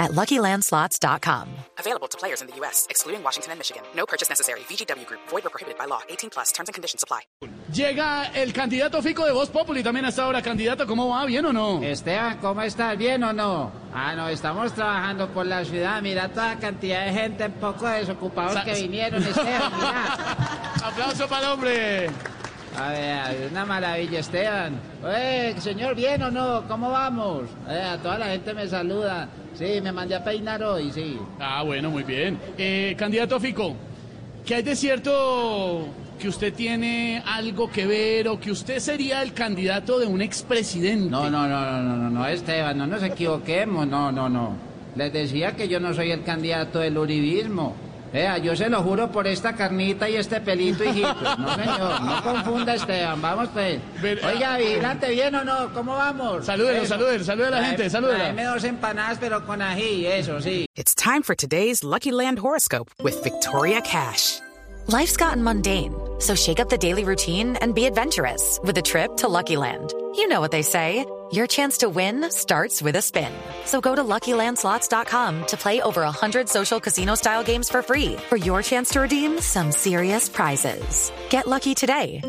at LuckyLandSlots.com. Available to players in the U.S., excluding Washington and Michigan. No purchase necessary. VGW Group. Void or prohibited by law. 18 plus. Terms and conditions apply. Llega el candidato Fico de Voz Populi también hasta ahora. Candidato, ¿cómo va? ¿Bien o no? Esteban, ¿cómo estás? ¿Bien o no? Ah, no, estamos trabajando por la ciudad. Mira toda cantidad de gente, un poco desocupados que vinieron, Esteban, mira. Aplauso para el hombre. A ver, una maravilla, Esteban. Oye, señor, ¿bien o no? ¿Cómo vamos? Eh, a toda la gente me saluda. Sí, me mandé a peinar hoy, sí. Ah, bueno, muy bien. Eh, candidato Fico, ¿qué hay de cierto que usted tiene algo que ver o que usted sería el candidato de un expresidente? No, no, no, no, no, no, no, Esteban, no nos equivoquemos, no, no, no. Les decía que yo no soy el candidato del uribismo. Eh, Vea, yo se lo juro por esta carnita y este pelito, hijito. No, señor, no confunda, Esteban. Vamos, pues. Ver- ah. Oiga, vigilante, ¿bien o no? ¿Cómo vamos? Salúdelo, eh, Eso. salúdelo, a la Trae- gente, salúdela. tráeme dos empanadas, pero con ají, eso, sí. It's time for today's Lucky Land horoscope with Victoria Cash. Life's gotten mundane, so shake up the daily routine and be adventurous with a trip to Lucky Land. You know what they say. Your chance to win starts with a spin. So go to LuckyLandSlots.com to play over 100 social casino-style games for free for your chance to redeem some serious prizes. Get lucky today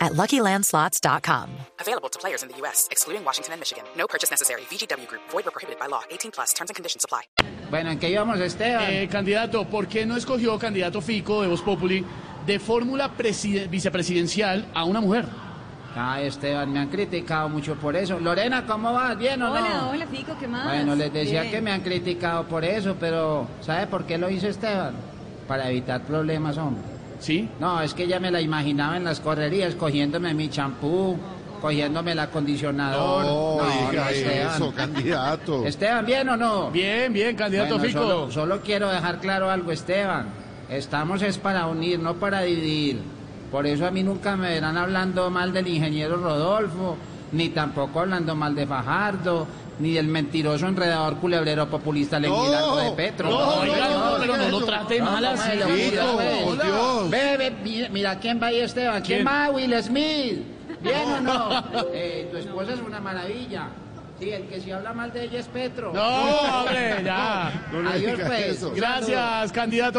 at LuckyLandSlots.com. Available to players in the U.S., excluding Washington and Michigan. No purchase necessary. VGW Group. Void or prohibited by law. 18 plus. Terms and conditions apply. Bueno, ¿en qué íbamos, Esteban? Eh, candidato, ¿por qué no escogió candidato Fico de Voz Populi de fórmula vicepresidencial a una mujer? Ay, Esteban, me han criticado mucho por eso. Lorena, ¿cómo vas? ¿Bien o no? Hola, hola, Fico, ¿qué más? Bueno, les decía Bien. que me han criticado por eso, pero ¿sabe por qué lo hizo Esteban? Para evitar problemas, hombre. ¿Sí? No, es que ya me la imaginaba en las correrías, cogiéndome mi champú, cogiéndome el acondicionador. No, diga Esteban. eso, candidato. Esteban, ¿bien o no? Bien, bien, candidato Bueno, Fico. Solo, solo quiero dejar claro algo, Esteban. Estamos es para unir, no para dividir. Por eso a mí nunca me verán hablando mal del ingeniero Rodolfo, ni tampoco hablando mal de Fajardo, ni del mentiroso enredador culebrero populista Lenguilaco de Petro. No, no, no, no lo trate mal así. Dios. Mira, quién va ahí, Esteban. ¿Quién, va? Will Smith. ¿Bien o no? Eh, tu esposa es una maravilla. Sí, el que si habla mal de ella es Petro. No, hombre, ya. Adiós, pues. Gracias, candidato.